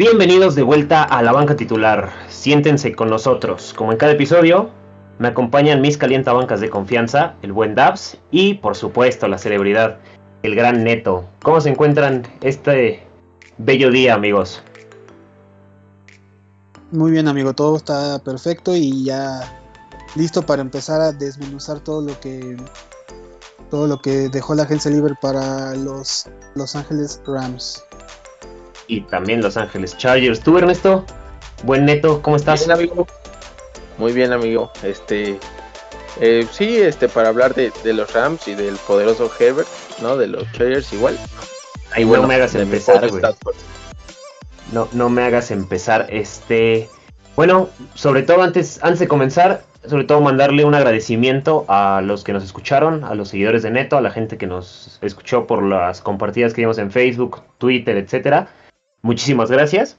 Bienvenidos de vuelta a la banca titular. Siéntense con nosotros. Como en cada episodio, me acompañan mis calientabancas de confianza, el buen Dabs y, por supuesto, la celebridad, el gran Neto. ¿Cómo se encuentran este bello día, amigos? Muy bien, amigo. Todo está perfecto y ya listo para empezar a desmenuzar todo lo que todo lo que dejó la agencia libre para los Los Ángeles Rams y también Los Ángeles Chargers. ¿Tú, Ernesto? Buen neto, ¿cómo estás? Bien, amigo. Muy bien, amigo. Este, eh, sí, este, para hablar de, los Rams y del poderoso Herbert, ¿no? De los Chargers igual. Ay, bueno, no me hagas empezar, güey. No, no me hagas empezar, este... Bueno, sobre todo antes, antes de comenzar, sobre todo mandarle un agradecimiento a los que nos escucharon, a los seguidores de Neto, a la gente que nos escuchó por las compartidas que vimos en Facebook, Twitter, etcétera. Muchísimas gracias.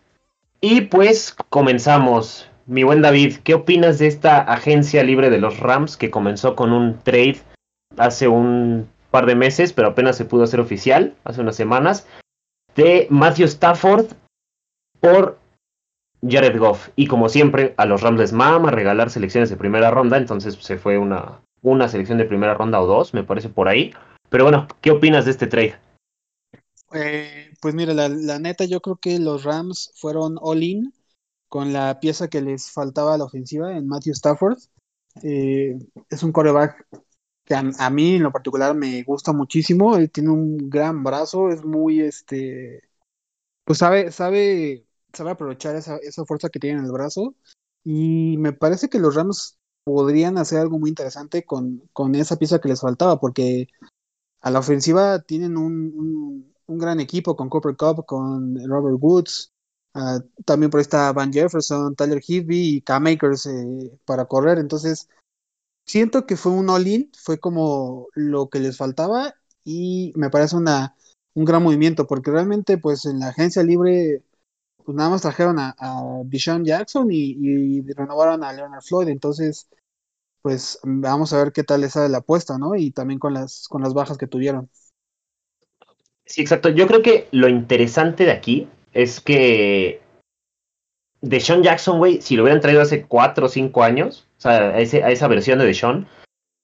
Y pues comenzamos. Mi buen David, ¿qué opinas de esta agencia libre de los Rams que comenzó con un trade hace un par de meses, pero apenas se pudo hacer oficial, hace unas semanas, de Matthew Stafford por Jared Goff? Y como siempre, a los Rams les mama regalar selecciones de primera ronda, entonces se fue una, una selección de primera ronda o dos, me parece por ahí. Pero bueno, ¿qué opinas de este trade? Eh, pues mira, la, neta, yo creo que los Rams fueron all-in con la pieza que les faltaba a la ofensiva en Matthew Stafford. Eh, es un coreback que a, mí en lo particular me gusta muchísimo. Él tiene un gran brazo, es muy, este, pues sabe, sabe, sabe aprovechar esa, esa fuerza que tiene en el brazo. Y me parece que los Rams podrían hacer algo muy interesante con, con esa pieza que les faltaba, porque a la ofensiva tienen un gran equipo con Cooper Cup, con Robert Woods. Ah, también por ahí está Van Jefferson, Tyler Higby y K-Makers eh, para correr. Entonces, siento que fue un all-in, fue como lo que les faltaba y me parece una, un gran movimiento porque realmente pues en la agencia libre pues nada más trajeron a, a Jackson y, renovaron a Leonard Floyd. Entonces, pues vamos a ver qué tal les sale la apuesta, ¿no? Y también con las, con las bajas que tuvieron. Sí, exacto. Yo creo que lo interesante de aquí es que Deshaun Jackson, güey, si lo hubieran traído hace 4 o 5 años, o sea, a, esa versión de Deshaun,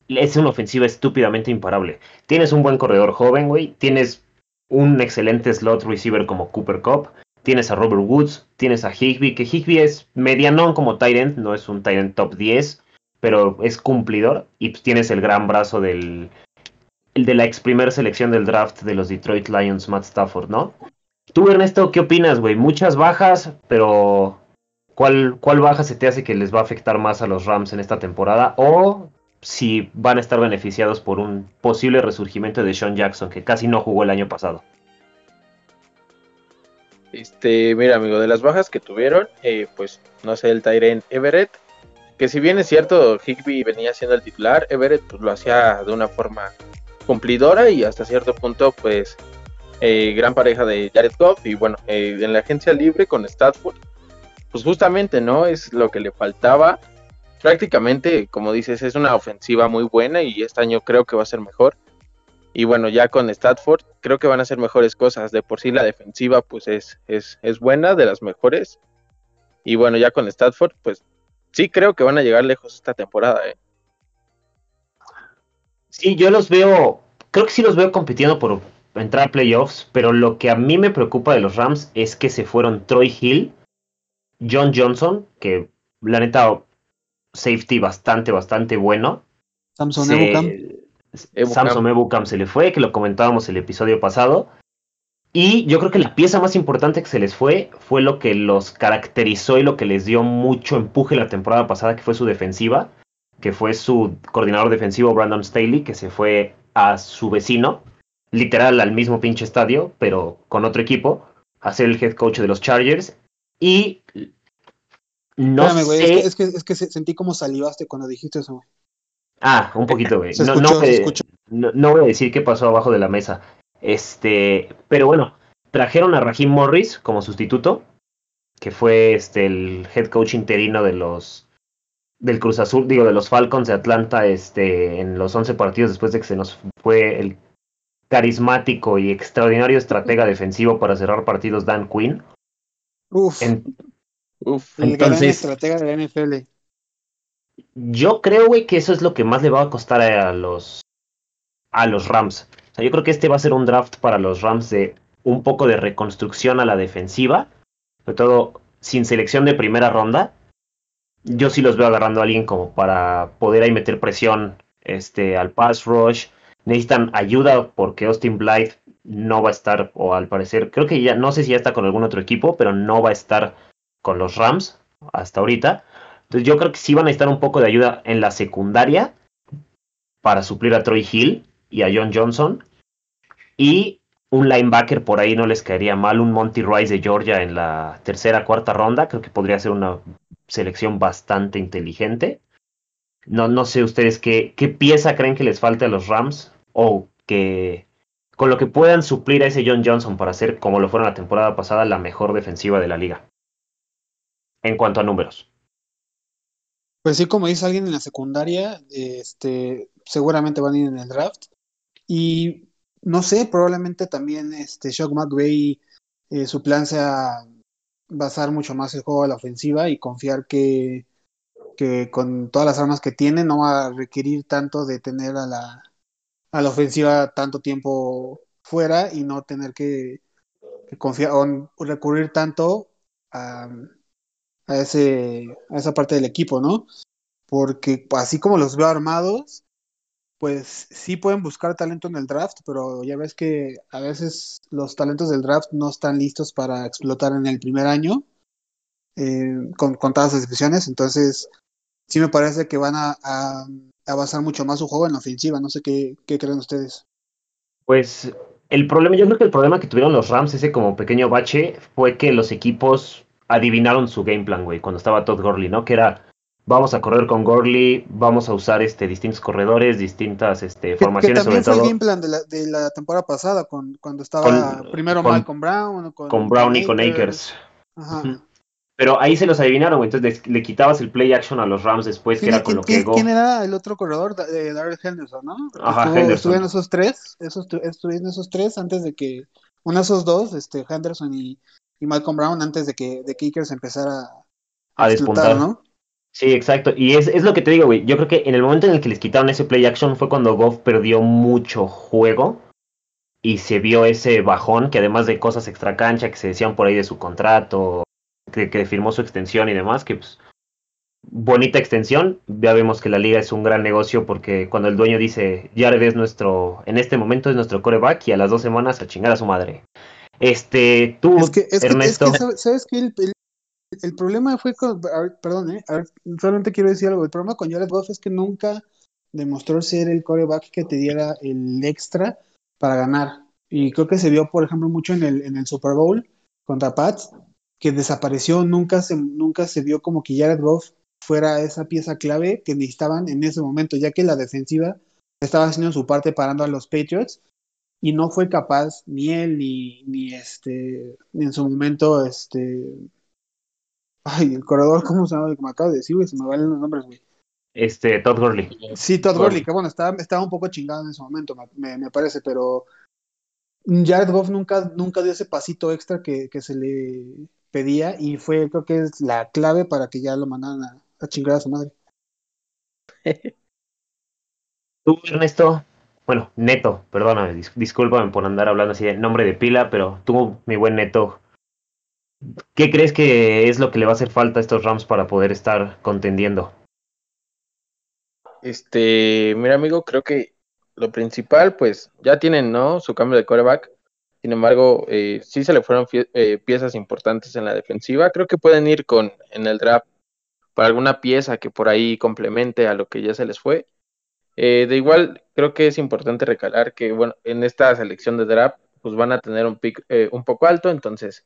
es una ofensiva estúpidamente imparable. Tienes un buen corredor joven, güey, tienes un excelente slot receiver como Cooper Cup, tienes a Robert Woods, tienes a Higby, que Higby es medianón como Tyrant, no es un Tyrant top 10, pero es cumplidor, y pues tienes el gran brazo del, el de la ex primer selección del draft de los Detroit Lions, Matt Stafford, ¿no? Tú, Ernesto, ¿qué opinas, güey? Muchas bajas, pero ¿cuál, ¿cuál baja se te hace que les va a afectar más a los Rams en esta temporada? O si van a estar beneficiados por un posible resurgimiento de Sean Jackson, que casi no jugó el año pasado. Este, mira, amigo, de las bajas que tuvieron, eh, pues, no sé, el Tyrant Everett, que si bien es cierto, Higby venía siendo el titular, Everett pues, lo hacía de una forma cumplidora y hasta cierto punto, pues, eh, gran pareja de Jared Goff. Y bueno, eh, en la agencia libre con Stafford, pues justamente, ¿no? Es lo que le faltaba. Prácticamente, como dices, es una ofensiva muy buena y este año creo que va a ser mejor. Y bueno, ya con Stafford creo que van a ser mejores cosas. De por sí la defensiva pues es, es, es buena, de las mejores. Y bueno, ya con Stafford pues sí creo que van a llegar lejos esta temporada. ¿eh? Sí, yo los veo, creo que sí los veo compitiendo por entrar a playoffs, pero lo que a mí me preocupa de los Rams es que se fueron Troy Hill, John Johnson, que la neta, safety bastante, bastante bueno. Samson Ebukam. Samson Ebukam se le fue, que lo comentábamos el episodio pasado. Y yo creo que la pieza más importante que se les fue fue lo que los caracterizó y lo que les dio mucho empuje la temporada pasada, que fue su defensiva que fue su coordinador defensivo Brandon Staley, que se fue a su vecino, literal al mismo pinche estadio, pero con otro equipo, a ser el head coach de los Chargers. Y no sé... es, que, es, que, sentí como salivaste cuando dijiste eso. Ah, un poquito, güey. No, no, no, voy a decir qué pasó abajo de la mesa. Este, pero bueno, trajeron a Raheem Morris como sustituto, que fue este el head coach interino de los del Cruz Azul, digo, de los Falcons de Atlanta este, en los 11 partidos después de que se nos fue el carismático y extraordinario estratega defensivo para cerrar partidos Dan Quinn. Uf, En- Uf, el gran estratega de la NFL. Yo creo, güey, que eso es lo que más le va a costar a los a los Rams. O sea, yo creo que este va a ser un draft para los Rams de un poco de reconstrucción a la defensiva, sobre todo sin selección de primera ronda. Yo sí los veo agarrando a alguien como para poder ahí meter presión este al pass rush. Necesitan ayuda porque Austin Blythe no va a estar o al parecer, creo que ya no sé si ya está con algún otro equipo, pero no va a estar con los Rams hasta ahorita. Entonces yo creo que sí van a necesitar un poco de ayuda en la secundaria para suplir a Troy Hill y a John Johnson. Y un linebacker por ahí no les caería mal, un Monty Rice de Georgia en la tercera, cuarta ronda. Creo que podría ser una selección bastante inteligente. No, no sé ustedes qué, pieza creen que les falte a los Rams o que con lo que puedan suplir a ese John Johnson para ser, como lo fueron la temporada pasada, la mejor defensiva de la liga. En cuanto a números. Pues sí, como dice alguien en la secundaria, este, seguramente van a ir en el draft. Y no sé, probablemente también este Shock McVay, eh, su plan sea basar mucho más el juego a la ofensiva y confiar que, que con todas las armas que tiene no va a requerir tanto de tener a la, a la ofensiva tanto tiempo fuera y no tener que, confiar o recurrir tanto a, a, ese, a esa parte del equipo, ¿no? Porque así como los veo armados, pues sí pueden buscar talento en el draft, pero ya ves que a veces los talentos del draft no están listos para explotar en el primer año, eh, con, con todas las excepciones, entonces sí me parece que van a, a, basar mucho más su juego en la ofensiva, no sé qué, qué creen ustedes. Pues el problema, yo creo que el problema que tuvieron los Rams, ese como pequeño bache, fue que los equipos adivinaron su game plan, güey, cuando estaba Todd Gurley, ¿no? Que era, vamos a correr con Gurley, vamos a usar este distintos corredores, distintas este, formaciones que, que también sobre fue todo. el game plan de la, de la temporada pasada, con, cuando estaba Con- primero con- Malcolm Brown, con, con Brown y con Akers. Ajá. Pero ahí se los adivinaron, entonces le, le quitabas el play action a los Rams después, que ¿Quién, era con lo que quién- Goff- quién era el otro corredor? Da- eh, Darrell Henderson, ¿no? Ajá, Estuvo- Henderson. Estuvieron esos tres, esos, tu- estuvieron esos tres antes de que, uno de esos dos, este, Henderson y, y Malcolm Brown, antes de que, de que Akers empezara a, A despuntar. ¿no? Sí, exacto. Y es, es lo que te digo, güey. Yo creo que en el momento en el que les quitaron ese play action fue cuando Goff perdió mucho juego y se vio ese bajón que además de cosas extra cancha que se decían por ahí de su contrato, que, que firmó su extensión y demás, que pues bonita extensión. Ya vemos que la liga es un gran negocio porque cuando el dueño dice Jared es nuestro, en este momento es nuestro coreback y a las dos semanas a chingar a su madre. Este, tú, Es que, es que, es Ernesto. que, ¿sabes- ¿sabes qué? El, el- el problema fue con, ver, perdón, eh, ver, solamente quiero decir algo, el problema con Jared Goff es que nunca demostró ser el coreback que te diera el extra para ganar. Y creo que se vio, por ejemplo, mucho en el, en el Super Bowl contra Pats, que desapareció, nunca se, nunca se vio como que Jared Goff fuera esa pieza clave que necesitaban en ese momento, ya que la defensiva estaba haciendo su parte parando a los Patriots y no fue capaz ni él ni, ni este ni en su momento este ay el corredor cómo se llama me acabo de decir güey se me valen los nombres güey este, Todd Gurley. sí Todd Gurley. Que bueno estaba, estaba un poco chingado en ese momento me, me, me parece pero Jared Goff nunca nunca dio ese pasito extra que, que se le pedía y fue creo que es la clave para que ya lo mandaran a, a chingar a su madre Tú, Ernesto, bueno, Neto, perdóname, dis- discúlpame por andar hablando así de nombre de pila, pero tú, mi buen Neto, ¿qué crees que es lo que le va a hacer falta a estos Rams para poder estar contendiendo? Este, mira amigo, creo que lo principal, pues ya tienen, ¿no? Su cambio de quarterback. Sin embargo, eh, sí se le fueron eh, piezas importantes en la defensiva. Creo que pueden ir con en el draft para alguna pieza que por ahí complemente a lo que ya se les fue. Eh, de igual, creo que es importante recalar que, bueno, en esta selección de draft, pues van a tener un pick un poco alto, entonces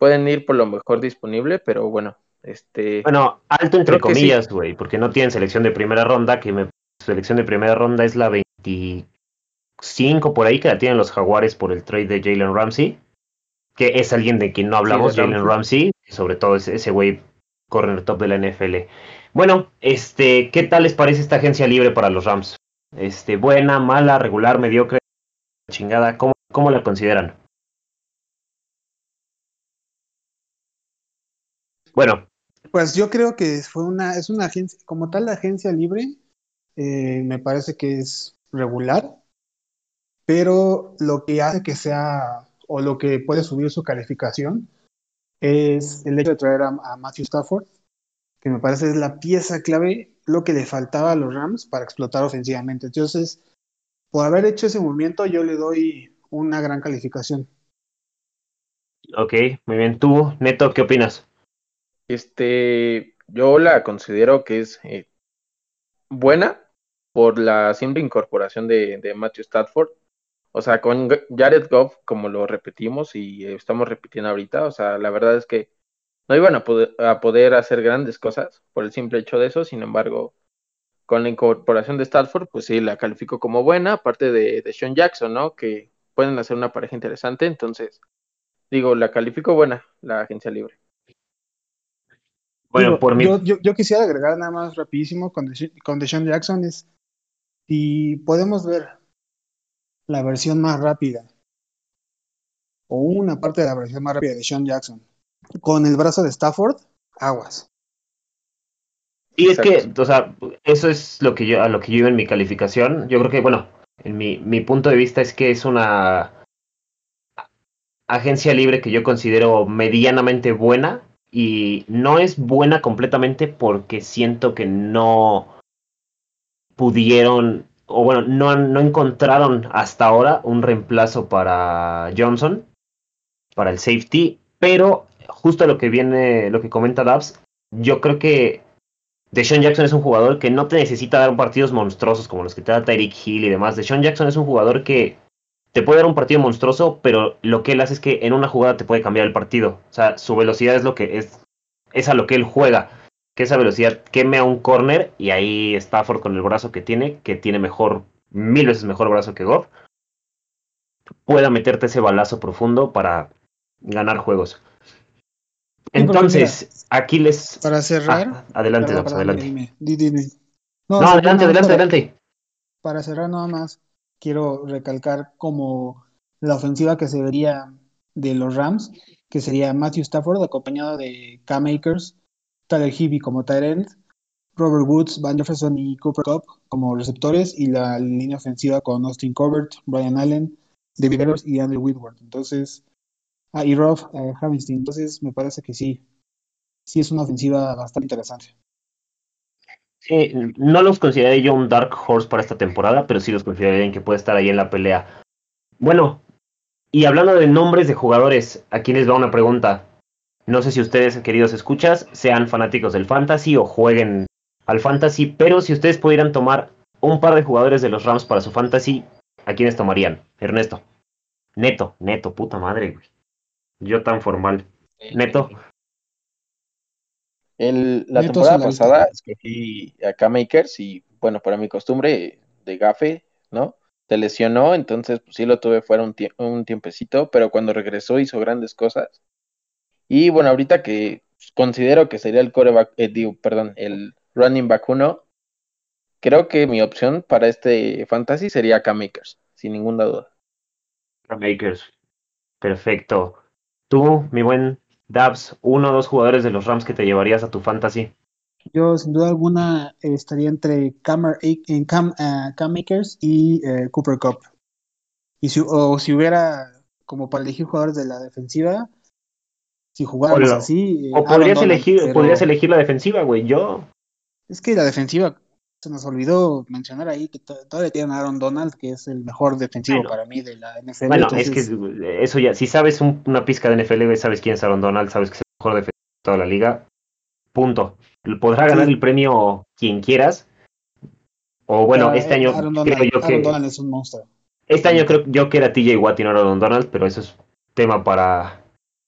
pueden ir por lo mejor disponible, pero bueno, este, Bueno, alto entre Creo sí. comillas, güey, porque no tienen selección de primera ronda, que me, selección de primera ronda es la 25 por ahí, que la tienen los Jaguares por el trade de Jalen Ramsey, que es alguien de quien no hablamos, de Jalen Ramsey, sobre todo ese güey el top de la NFL. Bueno, este, ¿qué tal les parece esta agencia libre para los Rams? Este, buena, mala, regular, mediocre, chingada, ¿cómo, cómo la consideran? Bueno. Pues yo creo que fue una, es una agencia, como tal la agencia libre, eh, me parece que es regular, pero lo que hace que sea, o lo que puede subir su calificación, es el hecho de traer a, Matthew Stafford, que me parece es la pieza clave, lo que le faltaba a los Rams para explotar ofensivamente. Entonces, por haber hecho ese movimiento, yo le doy una gran calificación. Ok, muy bien. ¿Tú, Neto, qué opinas? Este, yo la considero que es eh, buena por la simple incorporación de, Matthew Stafford. O sea, con Jared Goff, como lo repetimos y estamos repitiendo ahorita, o sea, la verdad es que no iban a poder, a poder hacer grandes cosas por el simple hecho de eso. Sin embargo, con la incorporación de Stafford, pues sí, la califico como buena, aparte de, de Sean Jackson, ¿no? Que pueden hacer una pareja interesante. Entonces, digo, la califico buena, la agencia libre. Bueno, por mí. Yo, yo, quisiera agregar nada más rapidísimo con, con Deshaun Jackson es si podemos ver la versión más rápida o una parte de la versión más rápida de Sean Jackson con el brazo de Stafford, aguas. Y es que, o sea, eso es lo que yo, a lo que yo iba en mi calificación. Yo creo que, bueno, en mi, mi punto de vista es que es una agencia libre que yo considero medianamente buena y no es buena completamente porque siento que no pudieron o bueno, no, no encontraron hasta ahora un reemplazo para Johnson, para el safety, pero justo lo que viene, lo que comenta Dabs, yo creo que Deshaun Jackson es un jugador que no te necesita dar partidos monstruosos como los que te da Tyreek Hill y demás. Deshaun Jackson es un jugador que te puede dar un partido monstruoso, pero lo que él hace es que en una jugada te puede cambiar el partido. O sea, su velocidad es lo que es, es a lo que él juega. Que esa velocidad queme a un corner y ahí Stafford con el brazo que tiene, que tiene mejor, mil veces mejor brazo que Goff, pueda meterte ese balazo profundo para ganar juegos. Entonces, aquí les. Para cerrar. Ah, adelante, adelante. No, no adelante, adelante, adelante. Para cerrar, nada más quiero recalcar como la ofensiva que se vería de los Rams, que sería Matthew Stafford acompañado de Cam Akers, Tyler Hibby como tight Robert Woods, Van Jefferson y Cooper Cup como receptores y la línea ofensiva con Austin Covert, Brian Allen, David Evers y Andrew Whitworth. Entonces, ah, y Rob eh, Entonces, me parece que sí, sí es una ofensiva bastante interesante. Sí, no los consideré yo un Dark Horse para esta temporada, pero sí los consideré en que puede estar ahí en la pelea. Bueno, y hablando de nombres de jugadores, aquí les va una pregunta. No sé si ustedes, queridos escuchas, sean fanáticos del fantasy o jueguen al fantasy, pero si ustedes pudieran tomar un par de jugadores de los Rams para su fantasy, ¿a quiénes tomarían? Ernesto. Neto, neto, puta madre, güey. Yo tan formal. Neto la temporada pasada escogí a Makers y, bueno, para mi costumbre de gafe, ¿no? Se lesionó, entonces pues sí lo tuve fuera un, un tiempecito, pero cuando regresó hizo grandes cosas. Y bueno, ahorita que considero que sería el coreback, eh, digo, perdón, el running back uno, creo que mi opción para este fantasy sería K-Makers, sin ninguna duda. K-Makers, perfecto. Tú, mi buen Dabs, uno o dos jugadores de los Rams que te llevarías a tu fantasy. Yo, sin duda alguna, estaría entre Cam, Cam, uh, Cam Makers y eh, Cooper Cup. Y si, o si hubiera, como para elegir jugadores de la defensiva, si jugáramos así. Eh, o podrías, elegir, podrías elegir la defensiva, güey. Yo. Es que la defensiva, se nos olvidó mencionar ahí que todavía tienen a Aaron Donald, que es el mejor defensivo para mí de la NFL. Bueno, es que eso ya, si sabes una pizca de NFL, sabes quién es Aaron Donald, sabes que es el mejor defensivo de toda la liga. Punto. Podrá ganar el premio quien quieras. O bueno, este año creo yo que. Donald es un monstruo. Este año creo yo que era TJ Watt y no Aaron Donald, pero eso es tema para,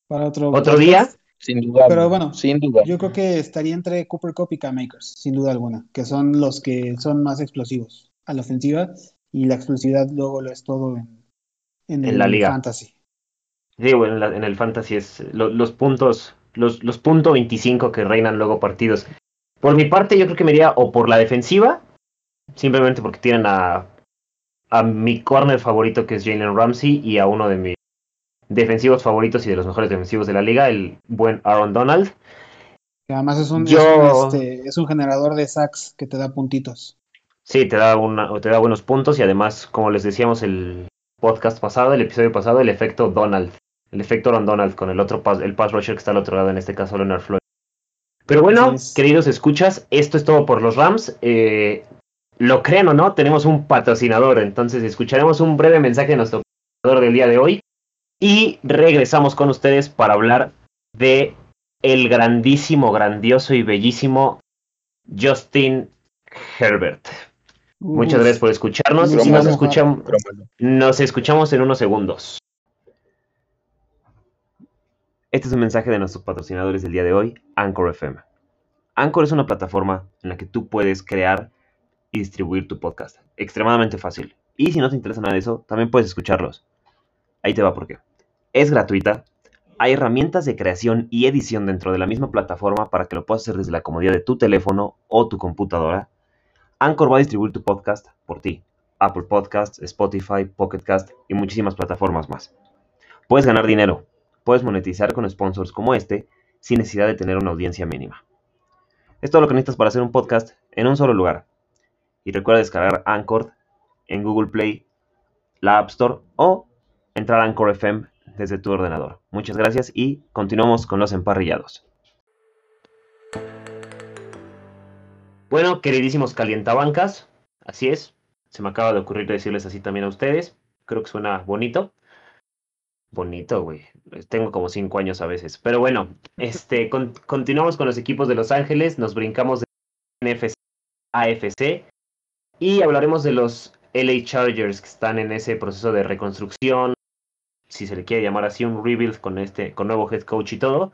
para otro, otro día. Sin duda. Pero bueno, sin duda. Yo creo que estaría entre Cooper Cup y K-Makers, sin duda alguna, que son los que son más explosivos a la ofensiva y la explosividad luego lo es todo en, en, el la liga. fantasy. Sí, bueno, en, el fantasy es los puntos, los, los puntos 25 que reinan luego partidos. Por mi parte, yo creo que me iría o por la defensiva, simplemente porque tienen a, a mi corner favorito que es Jalen Ramsey y a uno de mis defensivos favoritos y de los mejores defensivos de la liga, el buen Aaron Donald. Que además es un, Yo- es, un, este, es un generador de sacks que te da puntitos. Sí, te da, una, te da buenos puntos y además, como les decíamos el podcast pasado, el episodio pasado, el efecto Donald. El efecto Aaron Donald con el otro pass, el pass rusher que está al otro lado, en este caso Leonard Floyd. Pero bueno, es. queridos escuchas, esto es todo por los Rams. Eh, lo crean o no, tenemos un patrocinador, entonces escucharemos un breve mensaje de nuestro patrocinador del día de hoy y regresamos con ustedes para hablar de el grandísimo, grandioso y bellísimo Justin Herbert. Muchas gracias por escucharnos y Broma, nos, escucham- Broma, nos escuchamos en unos segundos. Este es un mensaje de nuestros patrocinadores del día de hoy, Anchor FM. Anchor es una plataforma en la que tú puedes crear y distribuir tu podcast. Extremadamente fácil. Y si no te interesa nada de eso, también puedes escucharlos. Ahí te va por qué. Es gratuita. Hay herramientas de creación y edición dentro de la misma plataforma para que lo puedas hacer desde la comodidad de tu teléfono o tu computadora. Anchor va a distribuir tu podcast por ti. Apple Podcasts, Spotify, Pocket Cast y muchísimas plataformas más. Puedes ganar dinero, puedes monetizar con sponsors como este sin necesidad de tener una audiencia mínima. Es todo lo que necesitas para hacer un podcast en un solo lugar. Y recuerda descargar Anchor en Google Play, la App Store o entrar a Anchor FM desde tu ordenador. Muchas gracias y continuamos con los emparrillados. Bueno, queridísimos calientabancas, así es. Se me acaba de ocurrir decirles así también a ustedes. Creo que suena bonito. Bonito, güey. Tengo como cinco años a veces. Pero bueno, este, con- continuamos con los equipos de Los Ángeles. Nos brincamos de NFC a AFC. Y hablaremos de los LA Chargers que están en ese proceso de reconstrucción. Si se le quiere llamar así, un rebuild con este, con nuevo head coach y todo.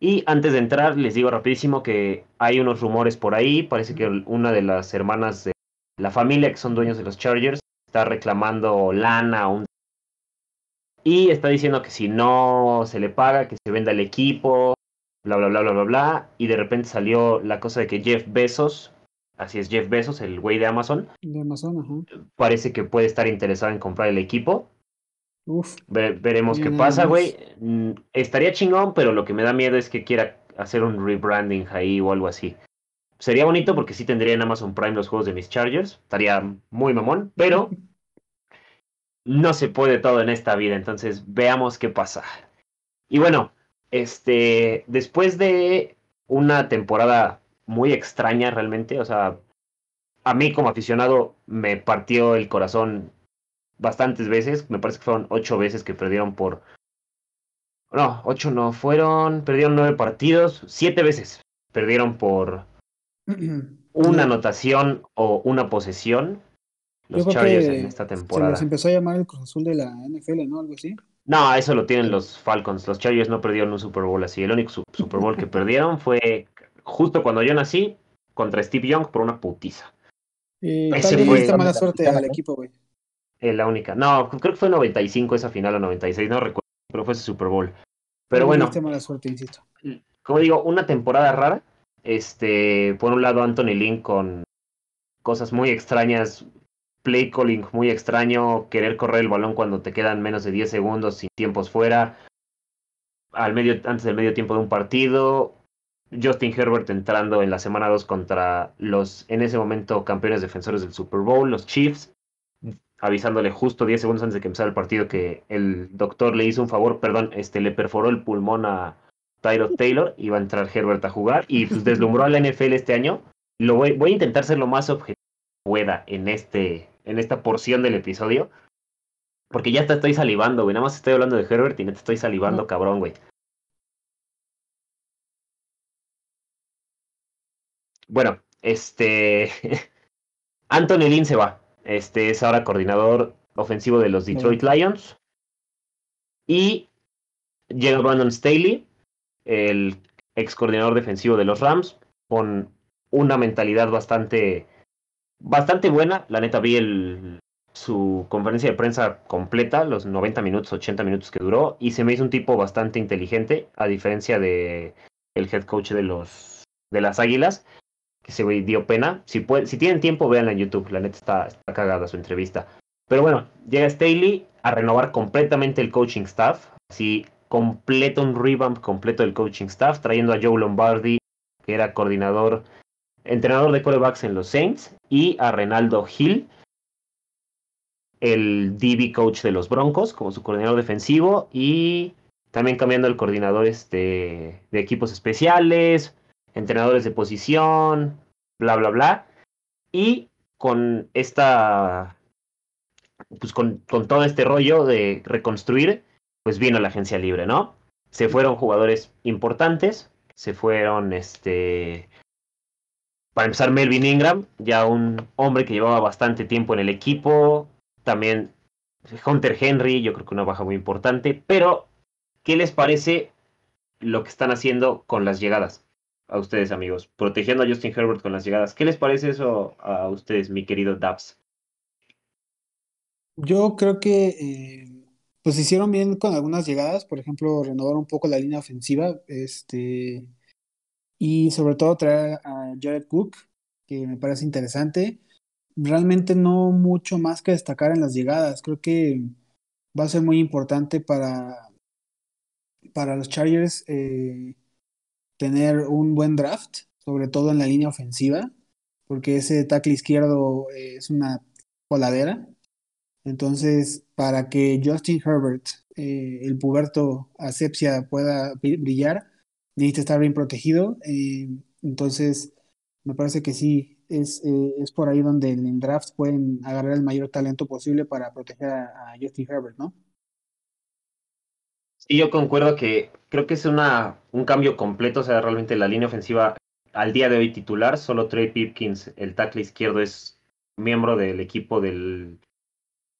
Y antes de entrar, les digo rapidísimo que hay unos rumores por ahí. Parece que una de las hermanas de la familia que son dueños de los Chargers está reclamando lana un y está diciendo que si no se le paga, que se venda el equipo, bla bla bla bla bla bla. Y de repente salió la cosa de que Jeff Bezos, así es Jeff Bezos, el güey de Amazon, De Amazon, ajá. parece que puede estar interesado en comprar el equipo. Uf. Ve- veremos qué Mira pasa, güey. Mm, Estaría chingón, pero lo que me da miedo es que quiera hacer un rebranding ahí o algo así. Sería bonito porque sí tendría en Amazon Prime los juegos de mis Chargers. Estaría muy mamón, pero no se puede todo en esta vida. Entonces veamos qué pasa. Y bueno, este, después de una temporada muy extraña realmente, o sea, a mí como aficionado me partió el corazón bastantes veces. Me parece que fueron ocho veces que perdieron por. No, ocho no fueron. Perdieron nueve partidos. Siete veces perdieron por una anotación o una posesión. Los Chargers en esta Se temporada. les empezó a llamar el Cruz Azul de la NFL, ¿no? Algo así. No, eso lo tienen los Falcons. Los Chargers no perdieron un Super Bowl así. El único su- Super Bowl que perdieron fue justo cuando yo nací contra Steve Young por una putiza. Y Ese fue- mala suerte al equipo, güey. Es la única. No, creo que fue 95 esa final o 96, no recuerdo, pero fue ese Super Bowl. Pero bueno, diste mala suerte, insisto. como digo, una temporada rara. Este, por un lado Anthony Lynn con cosas muy extrañas, play calling muy extraño, querer correr el balón cuando te quedan menos de 10 segundos sin tiempos fuera, al medio, antes del medio tiempo de un partido, Justin Herbert entrando en la semana 2 contra los en ese momento campeones defensores del Super Bowl, los Chiefs, avisándole justo 10 segundos antes de que empezara el partido que el doctor le hizo un favor, perdón, este le perforó el pulmón a Tyrod Taylor, iba a entrar Herbert a jugar y pues deslumbró a la NFL este año. Lo voy, voy a intentar ser lo más objetivo que pueda en este en esta porción del episodio. Porque ya te estoy salivando, güey. Nada más estoy hablando de Herbert y neta estoy salivando, No. cabrón, güey. Bueno, este. Anthony Lynn se va. Este es ahora coordinador ofensivo de los Detroit Lions. Y llega Brandon Staley, el ex coordinador defensivo de los Rams, con una mentalidad bastante, bastante buena. La neta vi el, su conferencia de prensa completa, los 90 minutos, 80 minutos que duró, y se me hizo un tipo bastante inteligente, a diferencia de el head coach de los de las Águilas, que se güey dio pena. Si, tienen tiempo, véanla en YouTube, la neta está, cagada su entrevista. Pero bueno, llega Staley a renovar completamente el coaching staff, así completo un revamp completo del coaching staff, trayendo a Joe Lombardi, que era coordinador, entrenador de corebacks en los Saints, y a Renaldo Hill, el DB coach de los Broncos, como su coordinador defensivo, y también cambiando el coordinador este, de equipos especiales, entrenadores de posición, bla, bla, bla. Y con esta, pues con, con todo este rollo de reconstruir, pues vino la agencia libre, ¿no? Se fueron jugadores importantes, se fueron, este, para empezar, Melvin Ingram, ya un hombre que llevaba bastante tiempo en el equipo, también Hunter Henry, yo creo que una baja muy importante, pero ¿qué les parece lo que están haciendo con las llegadas? A ustedes, amigos, protegiendo a Justin Herbert con las llegadas. ¿Qué les parece eso a ustedes, mi querido Dabs? Yo creo que eh, pues hicieron bien con algunas llegadas, por ejemplo, renovar un poco la línea ofensiva, este, y sobre todo traer a Jared Cook, que me parece interesante. Realmente no mucho más que destacar en las llegadas, creo que va a ser muy importante para, para los Chargers eh, tener un buen draft, sobre todo en la línea ofensiva, porque ese tackle izquierdo eh, es una coladera. Entonces, para que Justin Herbert, eh, el puberto asepsia, pueda brillar, necesita estar bien protegido. Eh, entonces, me parece que sí, es, es por ahí donde en el draft pueden agarrar el mayor talento posible para proteger a, a Justin Herbert, ¿no? Sí, yo concuerdo que creo que es una, un cambio completo, o sea, realmente la línea ofensiva al día de hoy titular, solo Trey Pipkins, el tackle izquierdo, es miembro del equipo del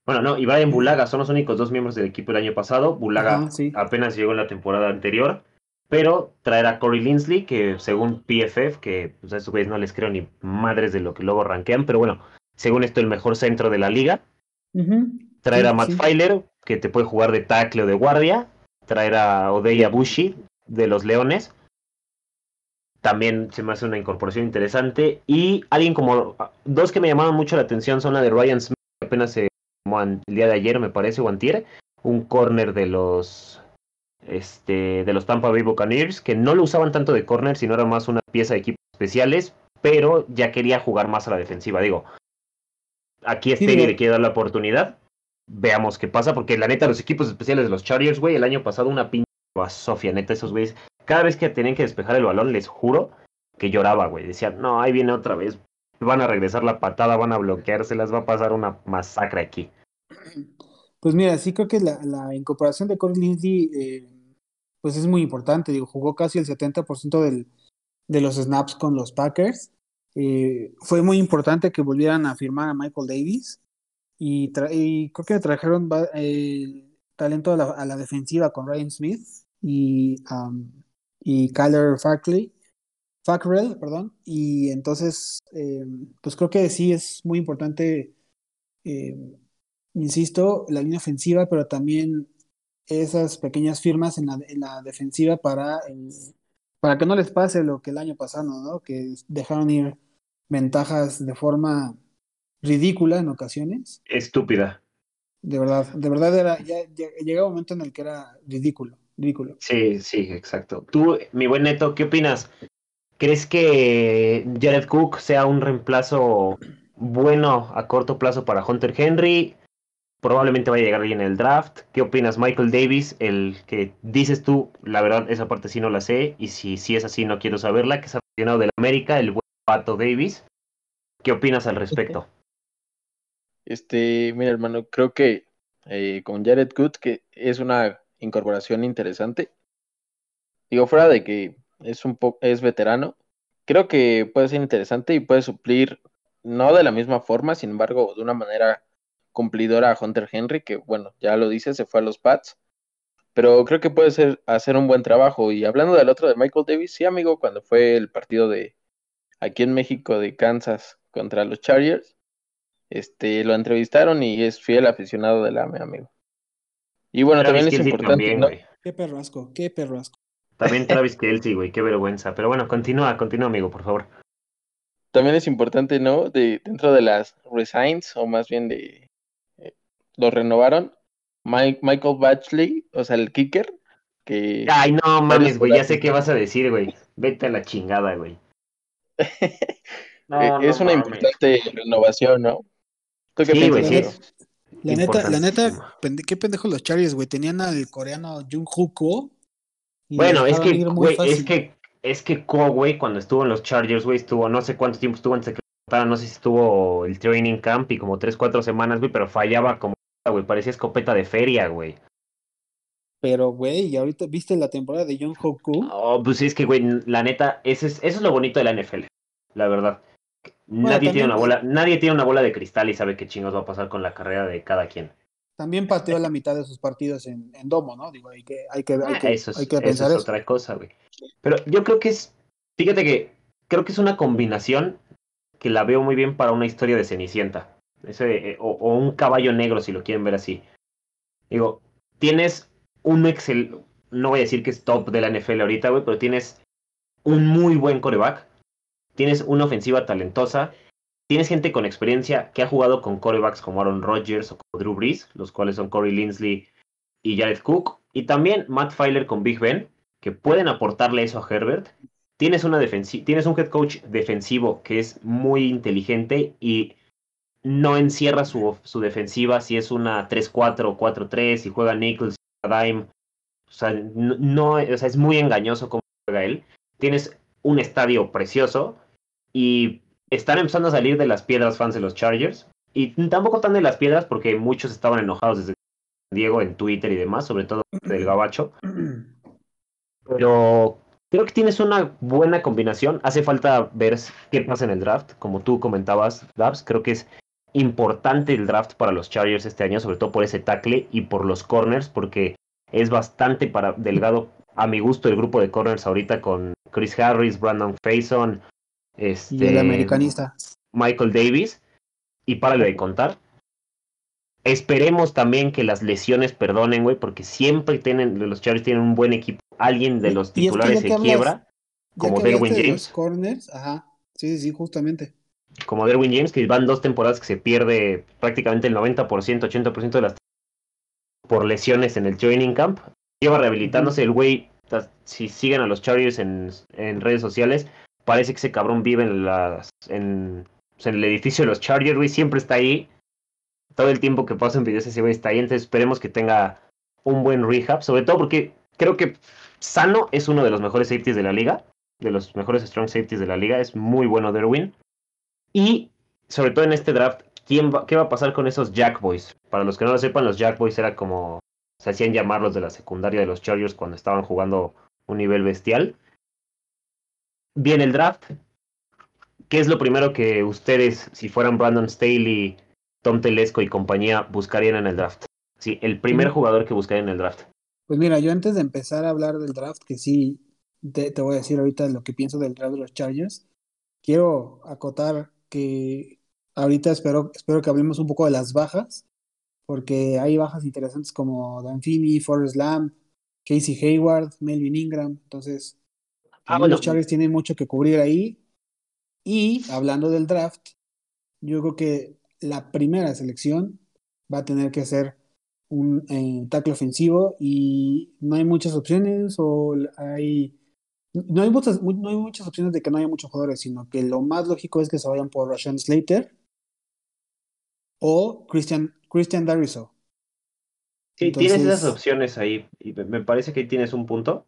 bueno, no, y Brian Bulaga son los únicos dos miembros del equipo el año pasado. Bulaga apenas llegó en la temporada anterior. Pero traer a Corey Linsley, que según PFF, que pues, a estos güeyes no les creo ni madres de lo que luego rankean, pero bueno, según esto, el mejor centro de la liga. Traer a Matt Filer, que te puede jugar de tackle o de guardia. Traer a Odeya Bushi, de los Leones. También se me hace una incorporación interesante. Y alguien como. Dos que me llamaron mucho la atención son la de Ryan Smith, que apenas se el día de ayer, me parece, o antier, un corner de los este de los Tampa Bay Buccaneers, que no lo usaban tanto de corner, sino era más una pieza de equipos especiales, pero ya quería jugar más a la defensiva. Digo, aquí este le quiere dar la oportunidad. Veamos qué pasa, porque la neta, los equipos especiales de los Chargers, güey, el año pasado una pinche Sofía, neta, esos güeyes, cada vez que tenían que despejar el balón, les juro que lloraba, güey. Decían, no, ahí viene otra vez, van a regresar la patada, van a bloquearse, las va a pasar una masacre aquí. Pues mira, sí creo que la, la incorporación de Corey Lindsey eh, pues es muy importante. Digo, jugó casi el 70% del, de los snaps con los Packers. Eh, fue muy importante que volvieran a firmar a Michael Davis y, creo que trajeron talento a la, a la, defensiva con Ryan Smith y, y Kyler Fackley, Fackrell, perdón. Y entonces, eh, pues creo que sí es muy importante insisto, la línea ofensiva, pero también esas pequeñas firmas en la, en la defensiva para, para que no les pase lo que el año pasado, ¿no? Que dejaron ir ventajas de forma ridícula en ocasiones. Estúpida. De verdad, de verdad era, ya, llegaba un momento en el que era ridículo, ridículo. Sí, sí, exacto. Tú, mi buen Neto, ¿qué opinas? ¿Crees que Jared Cook sea un reemplazo bueno a corto plazo para Hunter Henry? probablemente vaya a llegar bien el draft. ¿Qué opinas, Michael Davis? El que dices tú, la verdad, esa parte sí no la sé, y si, si es así, no quiero saberla, que es aficionado de América, el buen Pato Davis. ¿Qué opinas al respecto? Este, mira, hermano, creo que eh, con Jared Good, que es una incorporación interesante. Digo, fuera de que es un es veterano, creo que puede ser interesante y puede suplir, no de la misma forma, sin embargo, de una manera cumplidora a Hunter Henry, que bueno, ya lo dice, se fue a los Pats. Pero creo que puede ser hacer un buen trabajo. Y hablando del otro de Michael Davis, sí, amigo, cuando fue el partido de aquí en México de Kansas contra los Chargers, este, lo entrevistaron y es fiel aficionado del AME, amigo. Y bueno, también es importante. Qué perrasco, qué perrasco. También Travis Kelsey, güey, qué vergüenza. Pero bueno, continúa, continúa, amigo, por favor. También es importante, ¿no? De, dentro de las resigns, o más bien de lo renovaron. Michael Batchley, o sea, el kicker. Que Ay, no mames, güey, ya sé qué vas a decir, güey. Vete a la chingada, güey. No, eh, es una importante renovación, ¿no? ¿Tú qué sí, güey, sí. La neta, la neta, qué pendejo los Chargers, güey. Tenían al coreano Jung Ko. Bueno, es que, güey, es que, es que Ko, güey, cuando estuvo en los Chargers, güey, estuvo, no sé cuánto tiempo estuvo antes de que no sé si estuvo el training camp y como tres, cuatro semanas, güey, pero fallaba como, güey, parecía escopeta de feria, güey. Pero, güey, ¿y ahorita viste la temporada de Jung Hoku? Oh, pues sí, es que, güey, la neta, eso es, eso es lo bonito de la NFL, la verdad nadie tiene una bola, nadie tiene una bola de cristal y sabe qué chingos va a pasar con la carrera de cada quien. También pateó la mitad de sus partidos en, domo, ¿no? Digo, hay que, hay que, hay ah, que, eso es, pensar eso es otra cosa, güey. Pero yo creo que es, fíjate que creo que es una combinación que la veo muy bien para una historia de Cenicienta. Ese, eh, o, o, un caballo negro, si lo quieren ver así. Digo, tienes un Excel, no voy a decir que es top de la NFL ahorita, güey, pero tienes un muy buen coreback tienes una ofensiva talentosa, tienes gente con experiencia que ha jugado con corebacks como Aaron Rodgers o Drew Brees, los cuales son Corey Linsley y Jared Cook, y también Matt Filer con Big Ben, que pueden aportarle eso a Herbert. Tienes, una tienes un head coach defensivo que es muy inteligente y no encierra su, defensiva si es una 3-4 o 4-3 y juega Nichols, Dime. O sea, no, o sea, es muy engañoso como juega él. Tienes un estadio precioso, y están empezando a salir de las piedras fans de los Chargers. Y tampoco tan de las piedras porque muchos estaban enojados desde Diego en Twitter y demás, sobre todo del Gabacho. Pero creo que tienes una buena combinación. Hace falta ver qué pasa en el draft. Como tú comentabas, Dabs, creo que es importante el draft para los Chargers este año, sobre todo por ese tackle y por los corners, porque es bastante para delgado a mi gusto el grupo de corners ahorita con Chris Harris, Brandon Faison, este, y el americanista. Michael Davis. Y párale de contar. Esperemos también que las lesiones perdonen, güey, porque siempre tienen, los Chargers tienen un buen equipo. Alguien de los titulares se quiebra, como Derwin James. corners, ajá. Sí, sí, justamente. Como Derwin James, que van dos temporadas que se pierde prácticamente el 90%, 80% de las por lesiones en el training camp. Lleva rehabilitándose el güey. Si siguen a los Chargers en, en redes sociales, parece que ese cabrón vive en pues, el edificio de los Chargers, siempre está ahí. Todo el tiempo que pasa en videos ese güey está ahí, entonces esperemos que tenga un buen rehab, sobre todo porque creo que Sano es uno de los mejores safeties de la liga, de los mejores strong safeties de la liga, es muy bueno Derwin. Y sobre todo en este draft, ¿quién ¿qué va a pasar con esos Jack Boys? Para los que no lo sepan, los Jack Boys era como se hacían llamarlos de la secundaria de los Chargers cuando estaban jugando un nivel bestial viene el draft. ¿Qué es lo primero que ustedes, si fueran Brandon Staley, Tom Telesco y compañía, buscarían en el draft? Sí, el primer jugador que buscarían en el draft. Pues mira, yo antes de empezar a hablar del draft, que sí, te, voy a decir ahorita lo que pienso del draft de los Chargers, quiero acotar que ahorita espero, espero que hablemos un poco de las bajas, porque hay bajas interesantes como Dan Forrest Lamb, Casey Hayward, Melvin Ingram, entonces Ah, los Chargers tienen mucho que cubrir ahí. Y hablando del draft, yo creo que la primera selección va a tener que ser un eh, tackle ofensivo y no hay muchas opciones o hay no hay muchas no hay muchas opciones de que no haya muchos jugadores sino que lo más lógico es que se vayan por Rashan Slater o Christian Christian Dariso. Sí tienes esas opciones ahí y me parece que ahí tienes un punto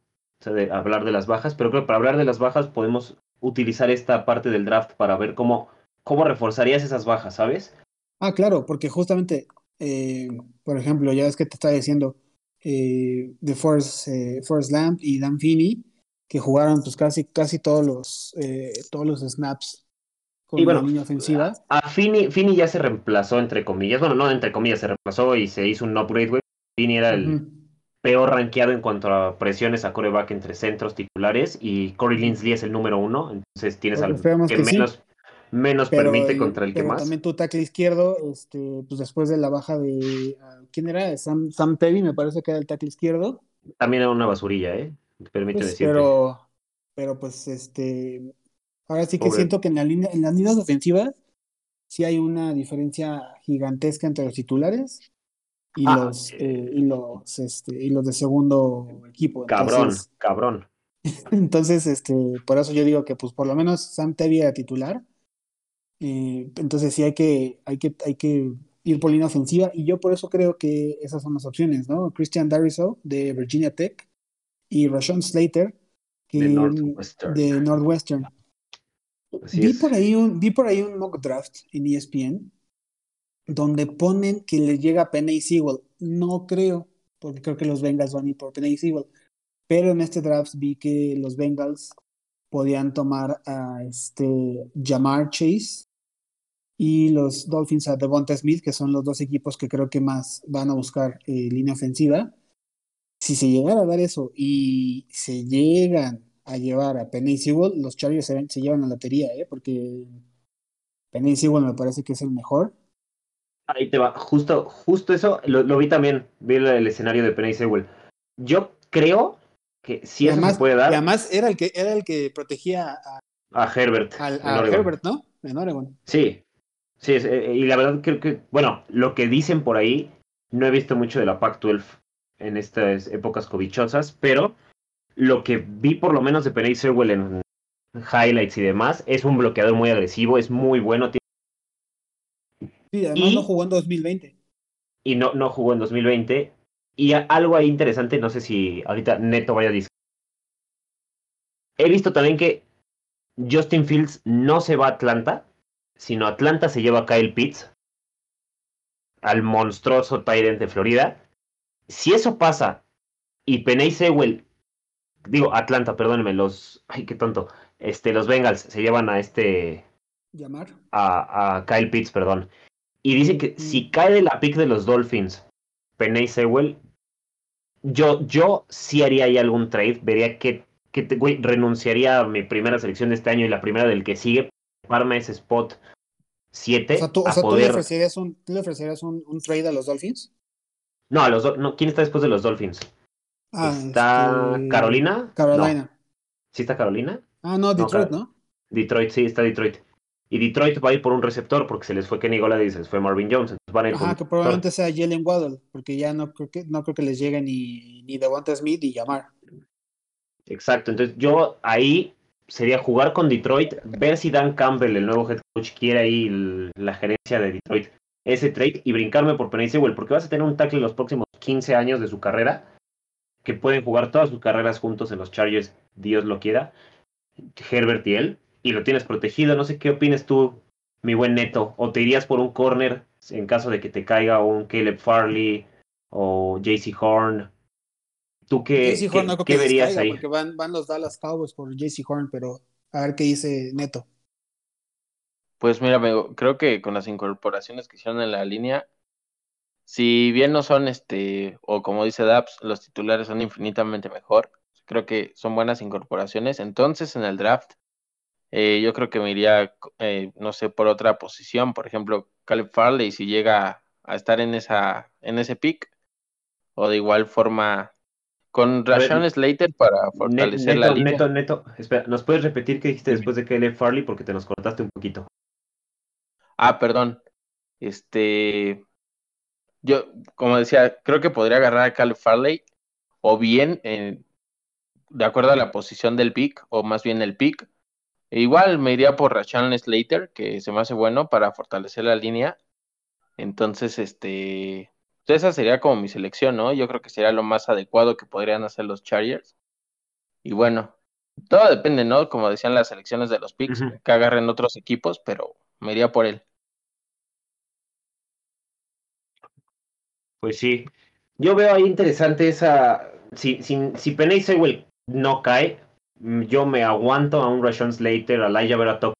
de hablar de las bajas, pero creo que para hablar de las bajas podemos utilizar esta parte del draft para ver cómo, cómo reforzarías esas bajas, ¿sabes? Ah, claro, porque justamente, eh, por ejemplo, ya es que te estaba diciendo eh, de Force, eh, Force Lamp y Dan Finney, que jugaron pues casi, casi todos los, eh, todos los snaps con la línea ofensiva. A, Finney, Finney, ya se reemplazó, entre comillas, bueno, no entre comillas, se reemplazó y se hizo un upgrade, güey. Finney era el peor rankeado en cuanto a presiones a coreback entre centros titulares y Corey Linsley es el número uno, entonces tienes algo que, menos, menos permite contra el que más. También tu tackle izquierdo, este, pues después de la baja de ah, ¿quién era? Sam, Sam Tevin, me parece que era el tackle izquierdo. También era una basurilla, ¿eh? permite pues, Pero, pero pues este, ahora sí que siento que en la línea, en las líneas ofensivas sí hay una diferencia gigantesca entre los titulares y ah, los eh, y los este y los de segundo equipo. Cabrón, cabrón. Entonces, este, por eso yo digo que pues por lo menos Sam Tevi era titular. Eh, entonces sí hay que, hay que, hay que ir por línea ofensiva y yo por eso creo que esas son las opciones, ¿no? Christian Dariso de Virginia Tech y Rashawn Slater que, De Northwestern. de Northwestern. Vi por, ahí un, vi por ahí un mock draft en ESPN donde ponen que les llega Penny Sewell. No creo, porque creo que los Bengals van a ir por Penny Sewell. Pero en este draft vi que los Bengals podían tomar a este Jamar Chase y los Dolphins a Devonta Smith, que son los dos equipos que creo que más van a buscar eh, línea ofensiva. Si se llegara a dar eso y se llegan a llevar a Penny Sewell, los Chargers se, llevan la lotería, ¿eh? porque Penny Sewell me parece que es el mejor. Ahí te va, justo, justo eso, lo, lo vi también, vi el, el escenario de Penny Sewell. Yo creo que si y eso además, se puede y dar además era el que era el que protegía a, a Herbert. al- en a Oregon. Herbert, ¿no? En Oregon. Sí, sí, es- eh, y la verdad creo que, bueno, lo que dicen por ahí, no he visto mucho de la Pac-12 en estas épocas covichosas, pero lo que vi por lo menos de Penny Sewell en highlights y demás, es un bloqueador muy agresivo, es muy bueno, tiene- Sí, además Y- no jugó en 2020. y no, no jugó en 2020. Y a- algo ahí interesante, no sé si ahorita Neto vaya a dis- He visto también que Justin Fields no se va a Atlanta, sino Atlanta se lleva a Kyle Pitts, al monstruoso Tyrant de Florida. Si eso pasa y Peney Sewell, digo Atlanta, perdónenme, los, ay qué tonto, este, los Bengals se llevan a este, Llamar. a, a Kyle Pitts, perdón. Y dicen que si cae de la pick de los Dolphins, Peney Sewell, yo, yo sí haría ahí algún trade, vería que, que te- güey, renunciaría a mi primera selección de este año y la primera del que sigue, para ese spot 7 O sea, tú, o sea, ¿tú le poder... ofrecerías, un, tú le ofrecerías un, un trade a los Dolphins? No, a los Do- no, ¿quién está después de los Dolphins? Ah, ¿Está este, Carolina? Carolina. No. ¿Sí está Carolina? Ah, no, Detroit, Car- ¿no? Detroit, sí, está Detroit. Y Detroit va a ir por un receptor porque se les fue Kenny Golladay y se les fue Marvin Jones. Entonces van a ir Ajá, que probablemente sea Jalen Waddle, porque ya no creo que, no creo que les llegue ni, ni Devonta Smith ni Llamar. Exacto, entonces yo ahí sería jugar con Detroit, ver si Dan Campbell, el nuevo head coach, quiere ahí el- la gerencia de Detroit ese trade y brincarme por Penny Sewell, porque vas a tener un tackle los próximos 15 años de su carrera, que pueden jugar todas sus carreras juntos en los Chargers, Dios lo quiera, Herbert y él, y lo tienes protegido. No sé qué opinas tú, mi buen Neto, o te irías por un corner en caso de que te caiga un Caleb Farley o JC Horn. ¿Tú qué, JC qué- no verías caiga, ahí? porque van, van los Dallas Cowboys por JC Horn, pero a ver qué dice Neto. Pues mira, amigo, creo que con las incorporaciones que hicieron en la línea, si bien no son este, o como dice Daps, los titulares son infinitamente mejor, creo que son buenas incorporaciones. Entonces, en el draft, eh, yo creo que me iría, eh, no sé, por otra posición, por ejemplo, Caleb Farley, si llega a estar en esa, en ese pick, o de igual forma con Rashawn Slater para fortalecer la Neto, línea. Neto, Neto, espera, ¿nos puedes repetir qué dijiste después de Caleb Farley? Porque te nos cortaste un poquito. Ah, perdón. Este, yo, como decía, creo que podría agarrar a Caleb Farley o bien eh, de acuerdo a la posición del pick o más bien el pick. E igual me iría por Rashawn Slater, que se me hace bueno para fortalecer la línea. Entonces, este, pues esa sería como mi selección, ¿no? Yo creo que sería lo más adecuado que podrían hacer los Chargers. Y bueno, todo depende, ¿no? Como decían las selecciones de los picks, que agarren otros equipos, pero me iría por él. Pues sí. Yo veo ahí interesante esa. Si, si, si Penny no cae, yo me aguanto a un Rashawn Slater, a Elijah Vera Tucker.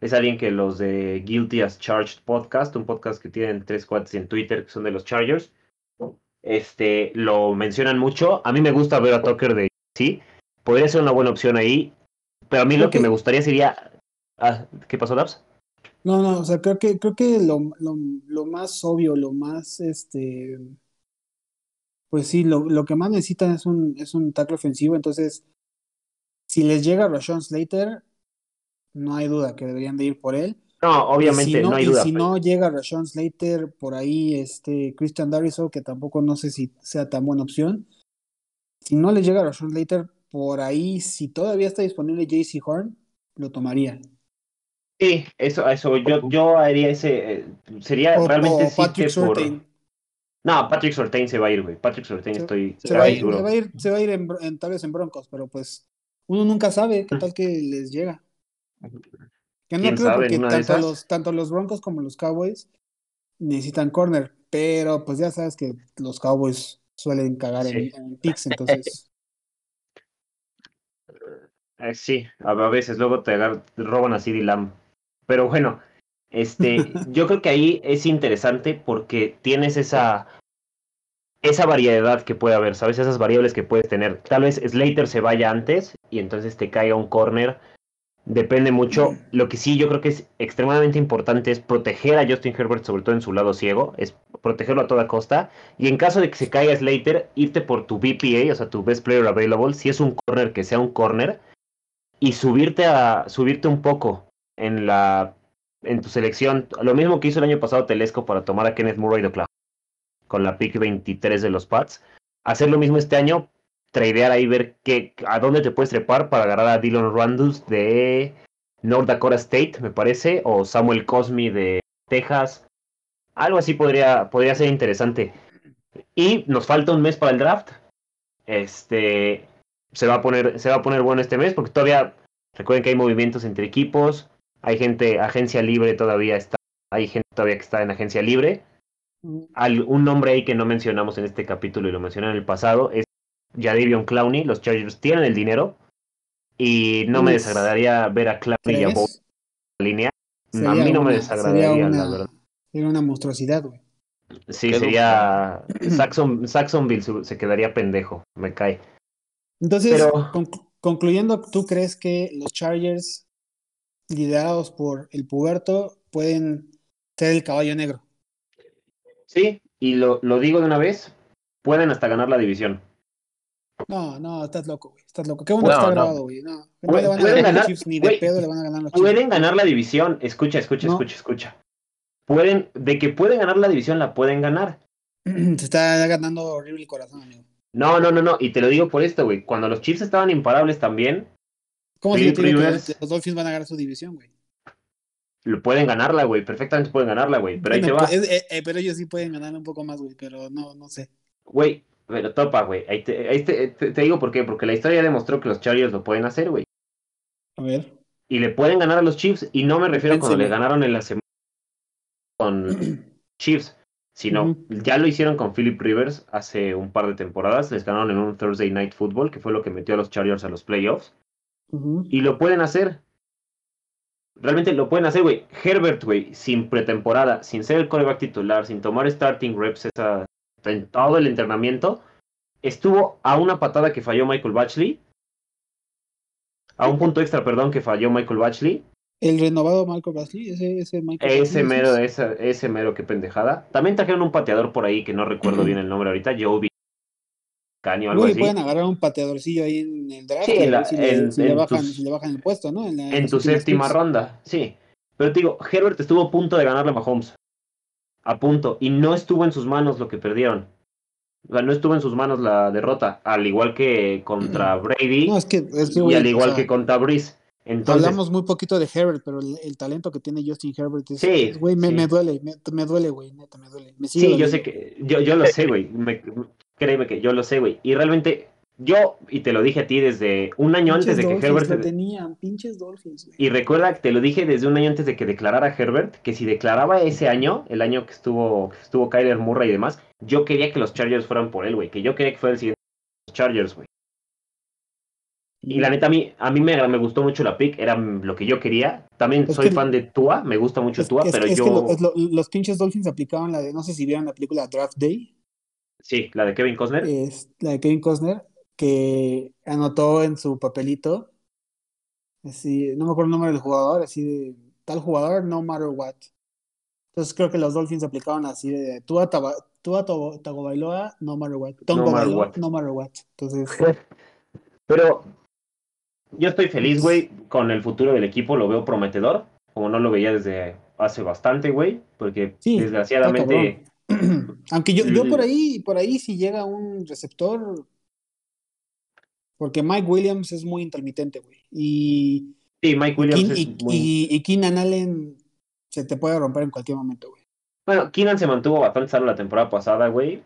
Es alguien que los de Guilty as Charged Podcast, un podcast que tienen tres cuates en Twitter que son de los Chargers, este, lo mencionan mucho. A mí me gusta ver a Tucker de sí. Podría ser una buena opción ahí. Pero a mí lo que- me gustaría sería. Ah, ¿Qué pasó, Labs? No, no, o sea, creo que, creo que lo, lo, lo más obvio, lo más, este, pues sí, lo, lo que más necesitan es un, es un tackle ofensivo, entonces, si les llega Rashawn Slater, no hay duda que deberían de ir por él. No, obviamente, y si no, no hay y duda. si pero- no llega Rashawn Slater, por ahí, este, Christian Dariso, que tampoco no sé si sea tan buena opción. Si no les llega a Rashon Slater, por ahí, si todavía está disponible JC Horn, lo tomaría. Sí, eso, eso, yo, yo haría ese, eh, sería O, realmente o sí que por-. No, Patrick Sortain se va a ir, güey. Patrick Sortain Se, estoy se va a casi ir, seguro. se va a ir, se va a ir en, en- tal vez en Broncos, pero pues uno nunca sabe qué tal que les llega. Que no ¿Quién creo sabe? porque tanto los, tanto los Broncos como los Cowboys necesitan corner, pero pues ya sabes que los Cowboys suelen cagar en, Sí. en picks, entonces Eh, sí, a, veces luego te roban a CD Lamb. Pero bueno, este, yo creo que ahí es interesante porque tienes esa, esa variedad que puede haber, ¿sabes? Esas variables que puedes tener. Tal vez Slater se vaya antes y entonces te caiga un corner. Depende mucho. Lo que sí yo creo que es extremadamente importante es proteger a Justin Herbert, sobre todo en su lado ciego, es protegerlo a toda costa. Y en caso de que se caiga Slater, irte por tu BPA, o sea, tu Best Player Available, si es un corner, que sea un corner, y subirte a subirte un poco en la en tu selección. Lo mismo que hizo el año pasado Telesco para tomar a Kenneth Murray de Oklahoma con la pick 23 de los Pats. Hacer lo mismo este año, tradear ahí, ver qué, a dónde te puedes trepar para agarrar a Dylan Randus de North Dakota State, me parece, o Samuel Cosmi de Texas. Algo así podría, podría ser interesante. Y nos falta un mes para el draft. Este se va a poner, se va a poner bueno este mes, porque todavía recuerden que hay movimientos entre equipos, hay gente, agencia libre todavía está, hay gente todavía que está en agencia libre. Al- un nombre ahí que no mencionamos en este capítulo y lo mencioné en el pasado es Jadavion Clowney. Los Chargers tienen el dinero y no me desagradaría ver a Clowney y a Bow en línea. a mí no me desagradaría, sería la verdad. sería una monstruosidad, güey. Sí, Qué sería Saxon, Saxonville se- se quedaría pendejo, me cae. Entonces, Pero- concluyendo, ¿tú crees que los Chargers, liderados por el puberto, pueden ser el caballo negro? Sí, y lo, lo digo de una vez, pueden hasta ganar la división. No, no, estás loco, güey. Estás loco. Qué bueno No, está no. grabado, güey. No, no Pueden- le van a pueden ganar a ganar, los Chiefs, ni de pedo le van a ganar los Pueden Chiefs. ganar la división. Escucha, escucha, escucha, escucha. Pueden, de que pueden ganar la división, la pueden ganar. Se está ganando horrible el corazón, amigo. No, no, no, no. Y te lo digo por esto, güey. Cuando los Chiefs estaban imparables también, ¿Cómo digo que los, los Dolphins van a ganar su división, güey? lo pueden ganarla, güey. Perfectamente pueden ganarla, güey. Pero ahí te va. pues, eh, eh, pero ellos sí pueden ganar un poco más, güey, pero no, no sé. Güey, pero topa, güey. Ahí, te, ahí te, te- te digo por qué. Porque la historia demostró que los Chargers lo pueden hacer, güey. A ver. Y le pueden ganar a los Chiefs. Y no me refiero a cuando le ganaron en la semana con Chiefs. Sino ya lo hicieron con Philip Rivers hace un par de temporadas. Les ganaron en un Thursday Night Football, que fue lo que metió a los Chargers a los playoffs. Y lo pueden hacer. Realmente lo pueden hacer, güey. Herbert, güey, sin pretemporada, sin ser el coreback titular, sin tomar starting reps esa, en todo el entrenamiento, estuvo a una patada que falló Michael Batchley. A un punto extra, perdón, que falló Michael Batchley. El renovado Michael Basley, ese, ese Michael Ese mero, esa, ese mero, qué pendejada. También trajeron un pateador por ahí que no recuerdo bien el nombre ahorita, Joe Algo así. pueden agarrar un pateadorcillo ahí en el draft Sí, la- si, le, en- bajan, tus- si le bajan el puesto, ¿no? En, la- en tu séptima ronda, sí. Pero te digo, Herbert estuvo a punto de ganarle a Mahomes. A punto. Y no estuvo en sus manos lo que perdieron. O sea, no estuvo en sus manos la derrota. Al igual que contra Brady. No, es que, es que y al o igual sea, que contra Breeze. Entonces, hablamos muy poquito de Herbert, pero el, el talento que tiene Justin Herbert es, Sí, güey, me, sí. me duele, me, me duele, güey, neta, me duele. Me sí, yo sé que. Yo, yo lo sé, güey. Me- Créeme que yo lo sé, güey. Y realmente, yo, y te lo dije a ti desde un año antes de que Herbert. lo tenían, pinches Dolphins, güey. Y recuerda que te lo dije desde un año antes de que declarara Herbert, que si declaraba ese año, el año que estuvo, que estuvo Kyler Murray y demás, yo quería que los Chargers fueran por él, güey. Que yo quería que fuera el siguiente Chargers, güey. Y la neta, a mí, a mí me, me gustó mucho la pick, era lo que yo quería. También Es soy que- fan de Tua, me gusta mucho Es, Tua, es- pero yo... que lo- es lo- los pinches Dolphins aplicaban la de, no sé si vieron la película Draft Day, Sí, la de Kevin Costner. es la de Kevin Costner, que anotó en su papelito, así, no me acuerdo el nombre del jugador, así de tal jugador, no matter what. Entonces creo que los Dolphins aplicaban así de Tua, Taba- Tua Togo- Tagovailoa, no matter what. Tongo matter Bailoa, what. no matter what. Entonces, Pero yo estoy feliz, güey, con el futuro del equipo, lo veo prometedor, como no lo veía desde hace bastante, güey, porque Sí, desgraciadamente... Aunque yo, yo por ahí, por ahí si llega un receptor, Porque Mike Williams es muy intermitente, güey. Y, Sí, Mike Williams Keen- es y, muy- y- y Keenan Allen se te puede romper en cualquier momento, güey. Bueno, Keenan se mantuvo bastante sano la temporada pasada, güey.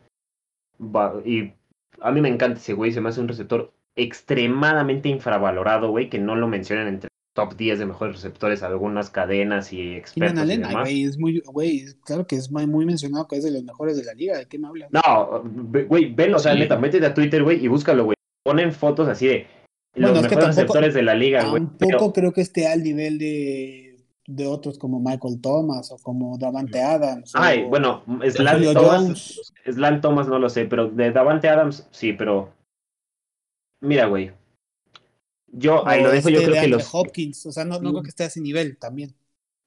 Y a mí me encanta ese güey, se me hace un receptor extremadamente infravalorado, güey, que no lo mencionan entre top 10 de mejores receptores algunas cadenas y expertos Allen, demás. güey, es muy, güey, claro que es muy mencionado que es de los mejores de la liga. ¿De qué me hablas? No, güey, velo, o sea, Sí. neta, métete a Twitter, güey, y búscalo, güey. Ponen fotos así de los Bueno, es que mejores tampoco- receptores de la liga, güey. Tampoco Pero- creo que esté al nivel de, de otros como Michael Thomas o como Davante Adams. o- Ay, bueno, Slant Julio Thomas, Jones. Slant Thomas no lo sé, pero de Davante Adams sí, pero mira, güey. Yo ahí lo dejo, yo creo que los Hopkins, o sea, no, no creo que esté a ese nivel también.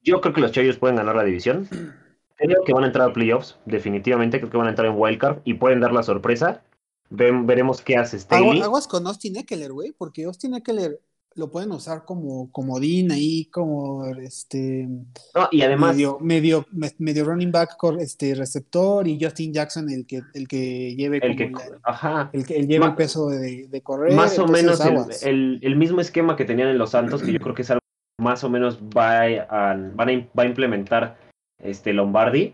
yo creo que los Chargers pueden ganar la división. Creo que van a entrar a playoffs, definitivamente, creo que van a entrar en wildcard y pueden dar la sorpresa. Ven- veremos qué hace Staley. Agua- Aguas con Austin Eckler, güey, porque Austin Eckler lo pueden usar como comodín ahí, como este No, y además, medio, medio, me- medio running back, este receptor, y Justin Jackson el que, el que lleve el que, la- ajá, el que él lleva el peso de, de correr. más o menos el, el- el mismo esquema que tenían en los Santos, que yo creo que es algo que más o menos va a, van a, va a implementar este Lombardi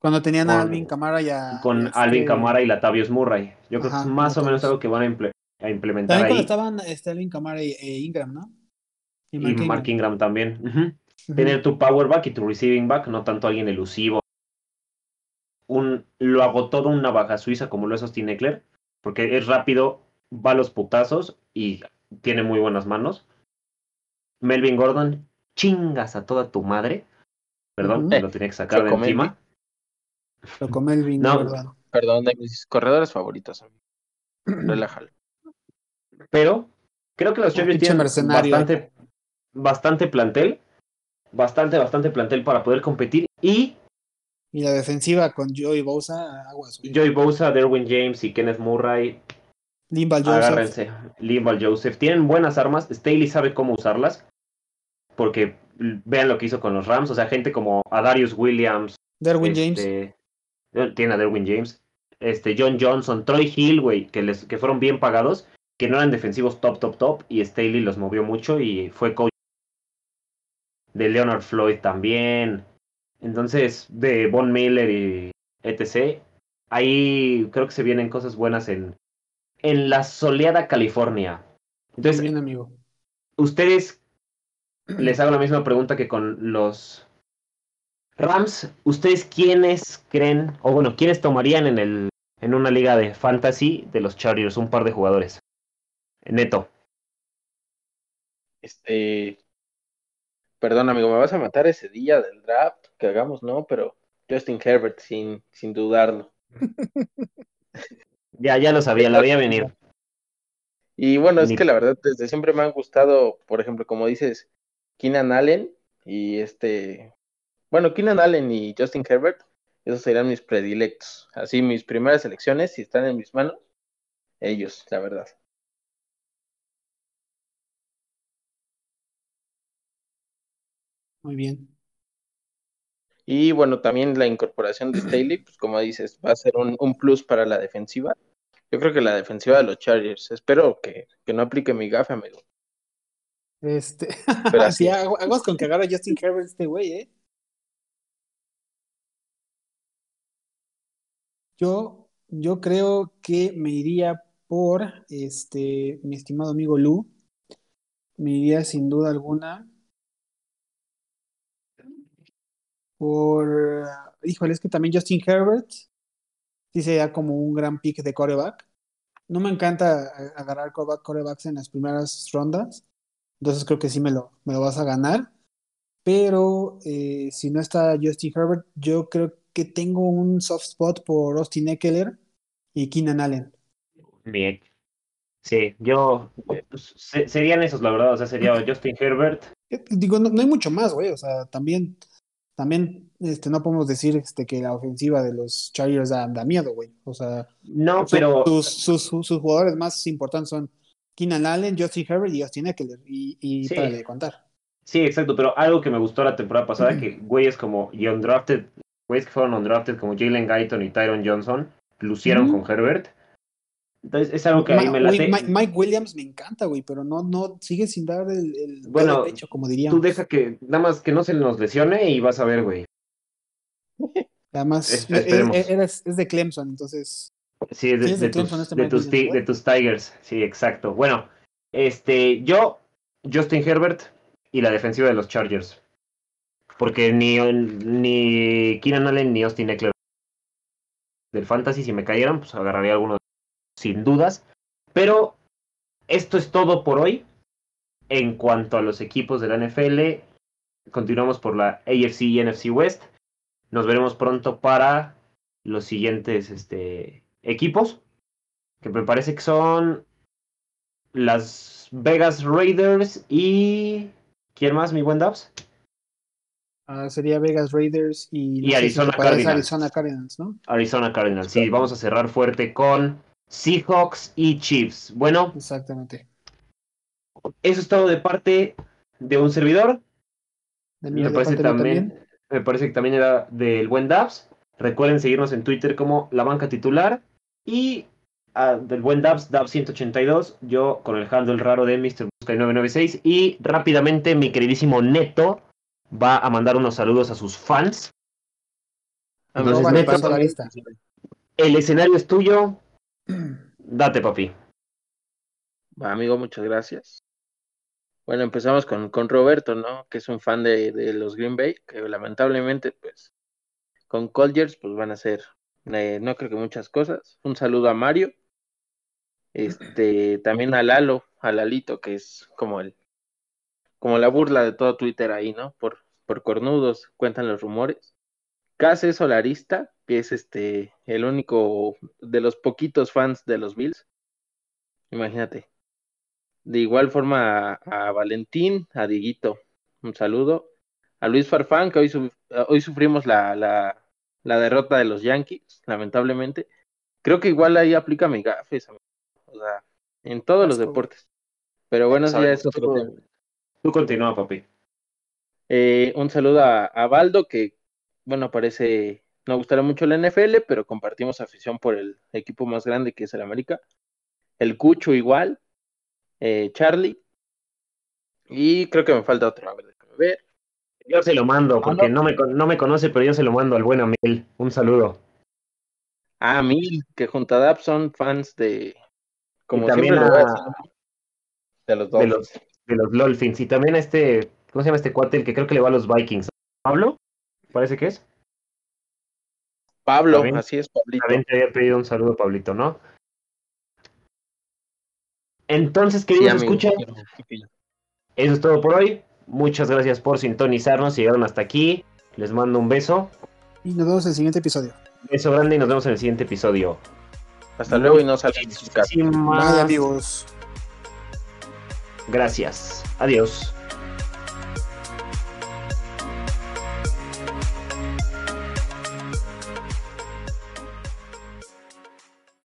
Cuando tenían a Alvin Kamara y a con este, Alvin Kamara y Latavius Murray. Yo creo Ajá, que es más o menos algo que van a, a implementar También cuando ahí. estaban este, Alvin Kamara e, e Ingram, ¿no? Y Mark Ingram también. Tener tu power back y tu receiving back, no tanto alguien elusivo. Un, lo hago todo una baja suiza como lo es Austin Eckler, porque es rápido, va a los putazos y tiene muy buenas manos. Melvin Gordon, chingas a toda tu madre. Perdón, lo tenía que sacar de encima. Lo come Elvin No. Gordon. Perdón, de mis corredores favoritos. Relájalo. Pero creo que los Chargers tienen mercenario. bastante, bastante plantel. Bastante, bastante plantel para poder competir. Y Y la defensiva con Joey Bosa, aguas. Joey Bosa, Derwin James y Kenneth Murray Limbal Joseph. Agárrense. Limbal Joseph. Tienen buenas armas. Staley sabe cómo usarlas. Porque vean lo que hizo con los Rams. O sea, gente como Adarius Williams. Derwin James. este, eh, Tiene a Derwin James. Este, John Johnson, Troy Hill, güey, que, les, que fueron bien pagados. Que no eran defensivos top, top, top. Y Staley los movió mucho y fue coach de Leonard Floyd también. Entonces, de Von Miller y etc. Ahí creo que se vienen cosas buenas en, en la soleada California. Entonces, bien, amigo. ustedes les hago la misma pregunta que con los Rams. ¿Ustedes quiénes creen, o bueno, quiénes tomarían en el en una liga de fantasy de los Chargers un par de jugadores? Neto. Este. Perdón, amigo, me vas a matar ese día del draft que hagamos, ¿no? Pero Justin Herbert, sin, sin dudarlo. Ya, ya lo sabía, lo había venir. Y bueno, es que la verdad, desde siempre me han gustado, por ejemplo, como dices, Keenan Allen y este. Bueno, Keenan Allen y Justin Herbert, esos serían mis predilectos. Así, mis primeras elecciones, si están en mis manos, ellos, la verdad. Muy bien. Y bueno, también la incorporación de Staley, pues como dices, va a ser un, un plus para la defensiva. Yo creo que la defensiva de los Chargers, espero que, que no aplique mi gafe, amigo. Este. Pero sí, así. agu- aguas con que agarra Justin Herbert este güey, ¿eh? Yo, yo creo que me iría por este, mi estimado amigo Lu. Me iría sin duda alguna por. Híjole, es que también Justin Herbert sí sería como un gran pick de coreback. No me encanta agarrar coreback- corebacks en las primeras rondas. Entonces creo que sí me lo, me lo vas a ganar. Pero eh, si no está Justin Herbert, yo creo que tengo un soft spot por Austin Eckler y Keenan Allen. Bien. Sí, yo. pues, se- serían esos, la verdad. O sea, sería Justin Herbert. Eh, Digo, no, no hay mucho más, güey. O sea, también, también este, no podemos decir este, que la ofensiva de los Chargers da, da miedo, güey. O sea, No, pero. sus, sus, sus- sus jugadores más importantes son Keenan Allen, Justin Herbert y Austin Eckler. Y, y Sí. para de contar. Sí, exacto, pero algo que me gustó la temporada pasada, que güeyes como y undrafted, güeyes que fueron undrafted como Jalen Guyton y Tyron Johnson, lucieron con Herbert. Entonces es algo que a mí me Ma- güey, Mike, Mike Williams me encanta, güey, pero no, no, sigue sin dar el, el Bueno, como diría. Tú deja que, nada más que no se nos lesione y vas a ver, güey. Además, Es- e- e- esperemos. e- era- es de Clemson, entonces. Sí, es de, es de tus, Clemson este de, tus, Williams, de tus Tigers. Sí, exacto. Bueno, este, yo, Justin Herbert y la defensiva de los Chargers. Porque ni, ni Keenan Allen ni Austin Eckler del Fantasy, si me cayeran, pues agarraría alguno sin dudas. Pero esto es todo por hoy. En cuanto a los equipos de la NFL, continuamos por la AFC y NFC West. Nos veremos pronto para los siguientes este, equipos, que me parece que son las Vegas Raiders y... ¿Quién más, mi buen Dubs? ah, sería Vegas Raiders y, Arizona Cardinals. Arizona Cardinals, ¿no? Arizona Cardinals. Sí, vamos a cerrar fuerte con Seahawks y Chiefs. Bueno, Exactamente. eso es todo de parte de un servidor. De mí, Me de parece también, me parece que también era del buen Dabs. Recuerden seguirnos en Twitter como La Banca Titular. Y ah, del buen Dabs, Dabs182. Yo con el handle raro de Mr. Busca 996. Y rápidamente mi queridísimo Neto va a mandar unos saludos a sus fans. Entonces, Neto, Solarista. el escenario es tuyo. Date, papi. Amigo, muchas gracias. Bueno, empezamos con, con Roberto, ¿no? Que es un fan de, de los Green Bay, que lamentablemente, pues, con Colgers, pues van a hacer, eh, no creo que muchas cosas. Un saludo a Mario. Este, también a Lalo, a Lalito, que es como el, como la burla de todo Twitter ahí, ¿no? Por, por cornudos, cuentan los rumores. Case Solarista, que es este, el único de los poquitos fans de los Bills. Imagínate. De igual forma a, a Valentín, a Dieguito, un saludo. A Luis Farfán, que hoy, su- hoy sufrimos la, la, la derrota de los Yankees, lamentablemente. Creo que igual ahí aplica mi amigo. o sea, en todos los deportes. Pero bueno, eso ya es Sabemos, otro tú-. Tú continúa, papi. Eh, un saludo a, a Baldo, que, bueno, parece no gustará mucho la NFL, pero compartimos afición por el equipo más grande que es el América. El Cucho igual. Eh, Charlie. Y creo que me falta otro. A ver, déjame ver. Yo se lo mando, porque no me, no me conoce, pero yo se lo mando al buen Amel. Un saludo. Ah, Mil, que junto a Dap son fans de. Como Y también siempre lo a a- decir, de los de dos. los, de los Lolfins. Y también a este, ¿cómo se llama este cuate? El que creo que le va a los Vikings. ¿Pablo? Parece que es. Pablo, también- así es, Pablito. También te había pedido un saludo, Pablito, ¿no? Entonces, Sí, queridos amigo. escuchan, eso es todo por hoy. Muchas gracias por sintonizarnos. Si llegaron hasta aquí, les mando un beso. Y nos vemos en el siguiente episodio. Beso grande y nos vemos en el siguiente episodio. Hasta luego y no salgan de sus casas. Amigos. Gracias. Adiós.